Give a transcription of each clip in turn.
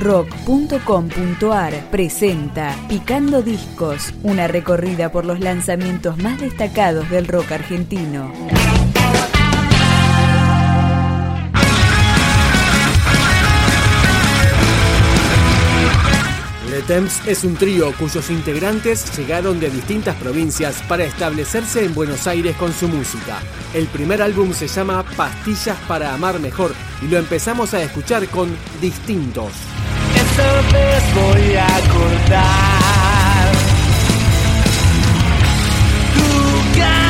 rock.com.ar presenta Picando Discos, una recorrida por los lanzamientos más destacados del rock argentino. The Temps es un trío cuyos integrantes llegaron de distintas provincias para establecerse en Buenos Aires con su música. El primer álbum se llama Pastillas para Amar Mejor y lo empezamos a escuchar con Distintos. Esta vez voy a cortar tu carne.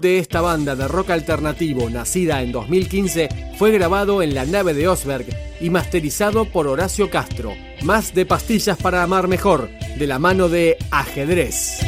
De esta banda de rock alternativo, nacida en 2015, fue grabado en la nave de Osberg y masterizado por Horacio Castro. Más de pastillas para amar mejor, de la mano de ajedrez.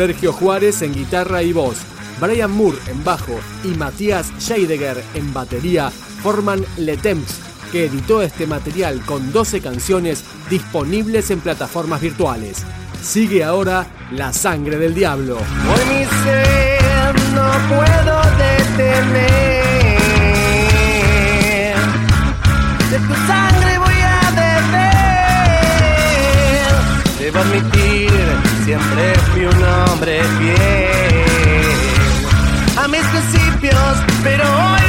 Sergio Juárez en guitarra y voz, Brian Moore en bajo y Matías Scheidegger en batería forman Le Temps, que editó este material con 12 canciones disponibles en plataformas virtuales. Sigue ahora La Sangre del Diablo. Debo admitir, siempre fui un hombre fiel. A mis principios, pero hoy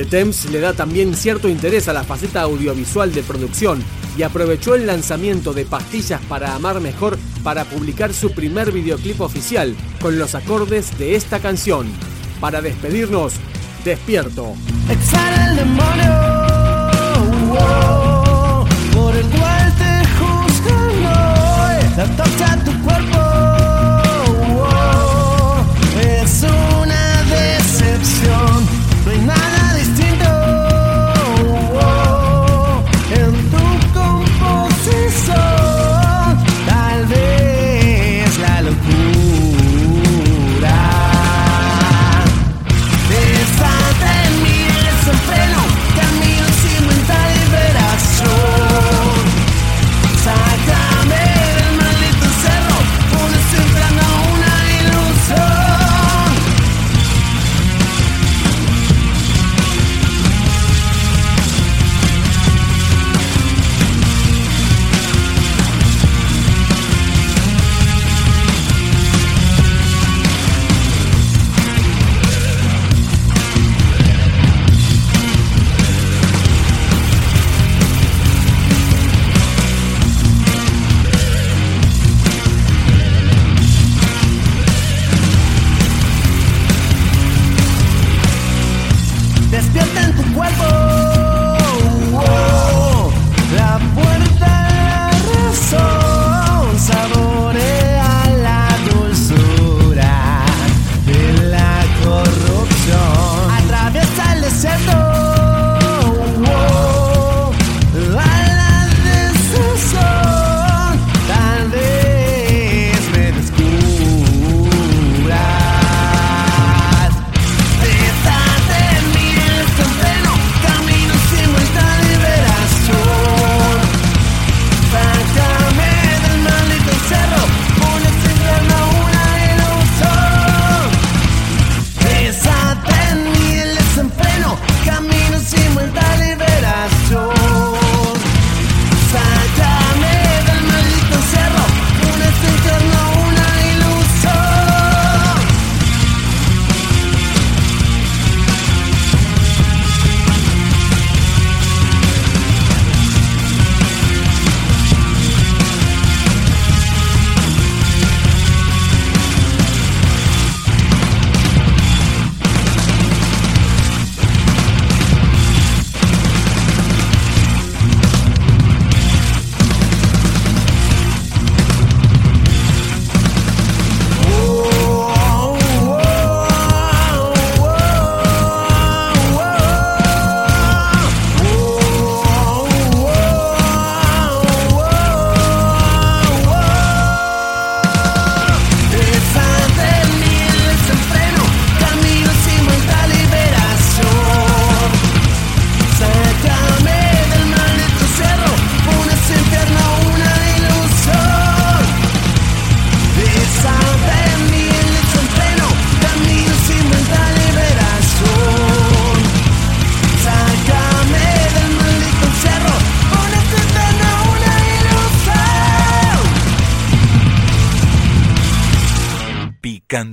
Le Temps le da también cierto interés a la faceta audiovisual de producción y aprovechó el lanzamiento de Pastillas para Amar Mejor para publicar su primer videoclip oficial con los acordes de esta canción. Para despedirnos, despierto. Por el cual te juzgan hoy.